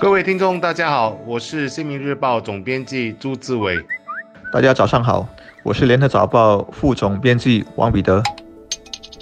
各位听众，大家好，我是《新民日报》总编辑朱志伟。大家早上好，我是《联合早报》副总编辑王彼得。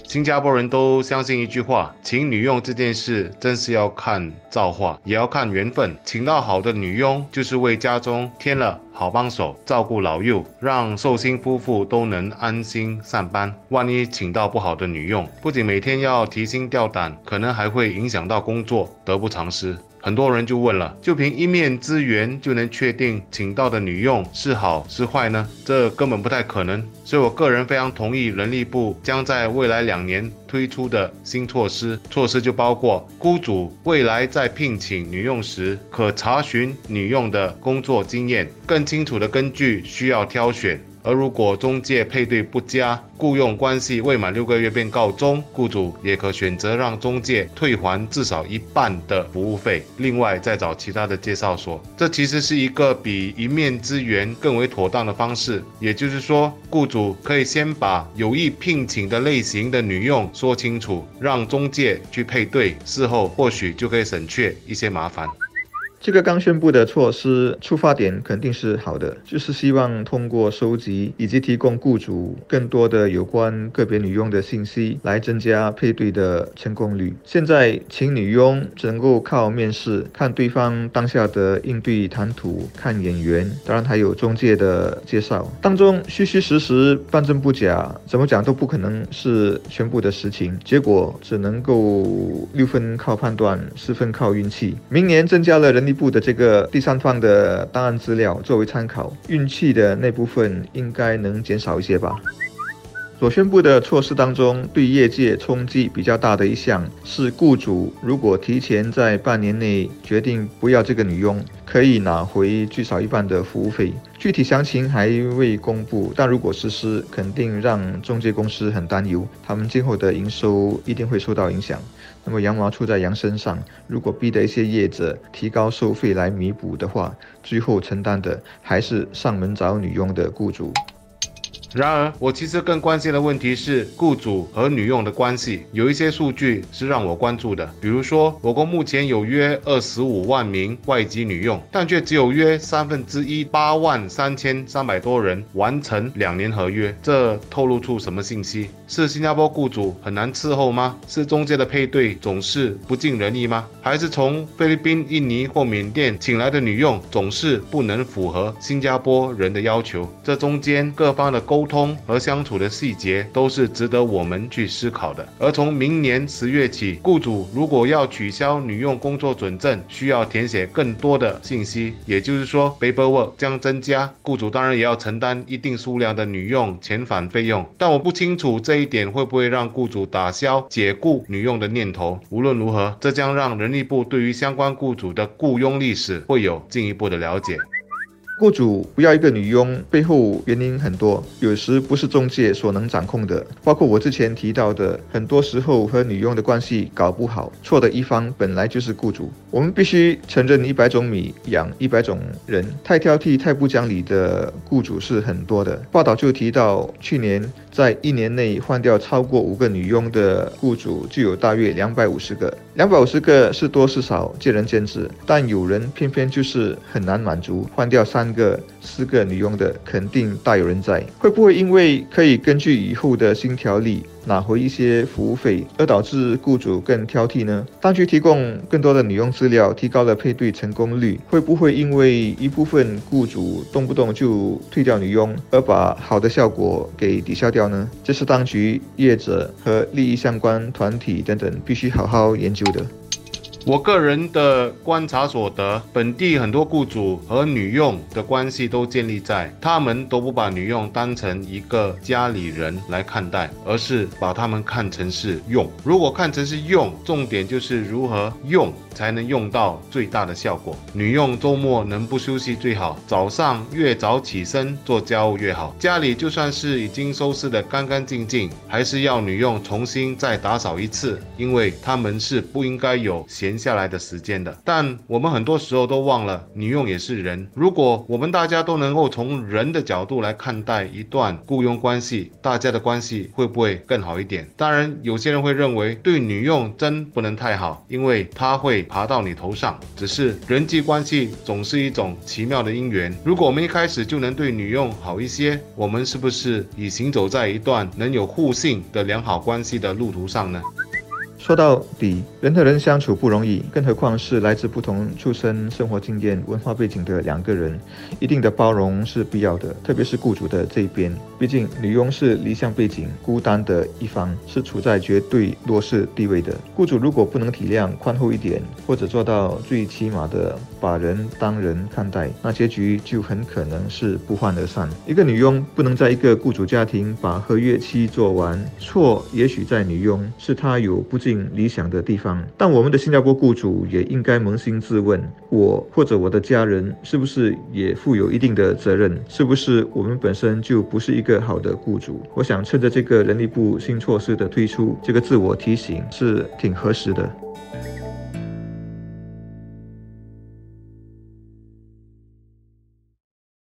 新加坡人都相信一句话，请女佣这件事真是要看造化，也要看缘分。请到好的女佣，就是为家中添了好帮手，照顾老幼，让寿星夫妇都能安心上班。万一请到不好的女佣，不仅每天要提心吊胆，可能还会影响到工作，得不偿失。很多人就问了，就凭一面之缘就能确定请到的女佣是好是坏呢？这根本不太可能。所以我个人非常同意人力部将在未来两年推出的新措施。措施就包括雇主未来在聘请女佣时，可查询女佣的工作经验，更清楚的根据需要挑选。而如果中介配对不佳，雇佣关系未满六个月便告终，雇主也可选择让中介退还至少一半的服务费，另外再找其他的介绍所。这其实是一个比一面之缘更为妥当的方式。也就是说，雇主可以先把有意聘请的类型的女佣说清楚，让中介去配对，事后或许就可以省却一些麻烦。这个刚宣布的措施出发点肯定是好的，就是希望通过收集以及提供雇主更多的有关个别女佣的信息，来增加配对的成功率。现在请女佣只能够靠面试，看对方当下的应对谈吐，看眼缘，当然还有中介的介绍，当中虚虚实实、半真不假，怎么讲都不可能是全部的实情。结果只能够六分靠判断，四分靠运气。明年增加了人力。部的这个第三方的档案资料作为参考，运气的那部分应该能减少一些吧。所宣布的措施当中，对业界冲击比较大的一项是，雇主如果提前在半年内决定不要这个女佣，可以拿回最少一半的服务费。具体详情还未公布，但如果实施，肯定让中介公司很担忧，他们今后的营收一定会受到影响。那么羊毛出在羊身上，如果逼得一些业者提高收费来弥补的话，最后承担的还是上门找女佣的雇主。然而，我其实更关心的问题是雇主和女佣的关系。有一些数据是让我关注的，比如说，我国目前有约二十五万名外籍女佣，但却只有约三分之一八万三千三百多人完成两年合约。这透露出什么信息？是新加坡雇主很难伺候吗？是中介的配对总是不尽人意吗？还是从菲律宾、印尼或缅甸请来的女佣总是不能符合新加坡人的要求？这中间各方的沟。沟通和相处的细节都是值得我们去思考的。而从明年十月起，雇主如果要取消女佣工作准证，需要填写更多的信息，也就是说，paperwork 将增加。雇主当然也要承担一定数量的女佣遣返费用。但我不清楚这一点会不会让雇主打消解雇女佣的念头。无论如何，这将让人力部对于相关雇主的雇佣历史会有进一步的了解。雇主不要一个女佣，背后原因很多，有时不是中介所能掌控的。包括我之前提到的，很多时候和女佣的关系搞不好，错的一方本来就是雇主。我们必须承认，一百种米养一百种人，太挑剔、太不讲理的雇主是很多的。报道就提到，去年在一年内换掉超过五个女佣的雇主就有大约两百五十个。两百五十个是多是少，见仁见智。但有人偏偏就是很难满足，换掉三个、四个女佣的，肯定大有人在。会不会因为可以根据以后的新条例？拿回一些服务费，而导致雇主更挑剔呢？当局提供更多的女佣资料，提高了配对成功率，会不会因为一部分雇主动不动就退掉女佣，而把好的效果给抵消掉呢？这是当局、业者和利益相关团体等等必须好好研究的。我个人的观察所得，本地很多雇主和女佣的关系都建立在他们都不把女佣当成一个家里人来看待，而是把他们看成是用。如果看成是用，重点就是如何用才能用到最大的效果。女佣周末能不休息最好，早上越早起身做家务越好。家里就算是已经收拾得干干净净，还是要女佣重新再打扫一次，因为他们是不应该有闲。闲下来的时间的。但我们很多时候都忘了，女佣也是人。如果我们大家都能够从人的角度来看待一段雇佣关系，大家的关系会不会更好一点？当然，有些人会认为对女佣真不能太好，因为她会爬到你头上。只是人际关系总是一种奇妙的因缘。如果我们一开始就能对女佣好一些，我们是不是已行走在一段能有互信的良好关系的路途上呢？说到底，人和人相处不容易，更何况是来自不同出身、生活经验、文化背景的两个人，一定的包容是必要的。特别是雇主的这一边，毕竟女佣是离乡背景、孤单的一方，是处在绝对弱势地位的。雇主如果不能体谅、宽厚一点，或者做到最起码的把人当人看待，那结局就很可能是不欢而散。一个女佣不能在一个雇主家庭把合约期做完，错也许在女佣，是她有不理想的地方，但我们的新加坡雇主也应该扪心自问：我或者我的家人是不是也负有一定的责任？是不是我们本身就不是一个好的雇主？我想趁着这个人力部新措施的推出，这个自我提醒是挺合适的。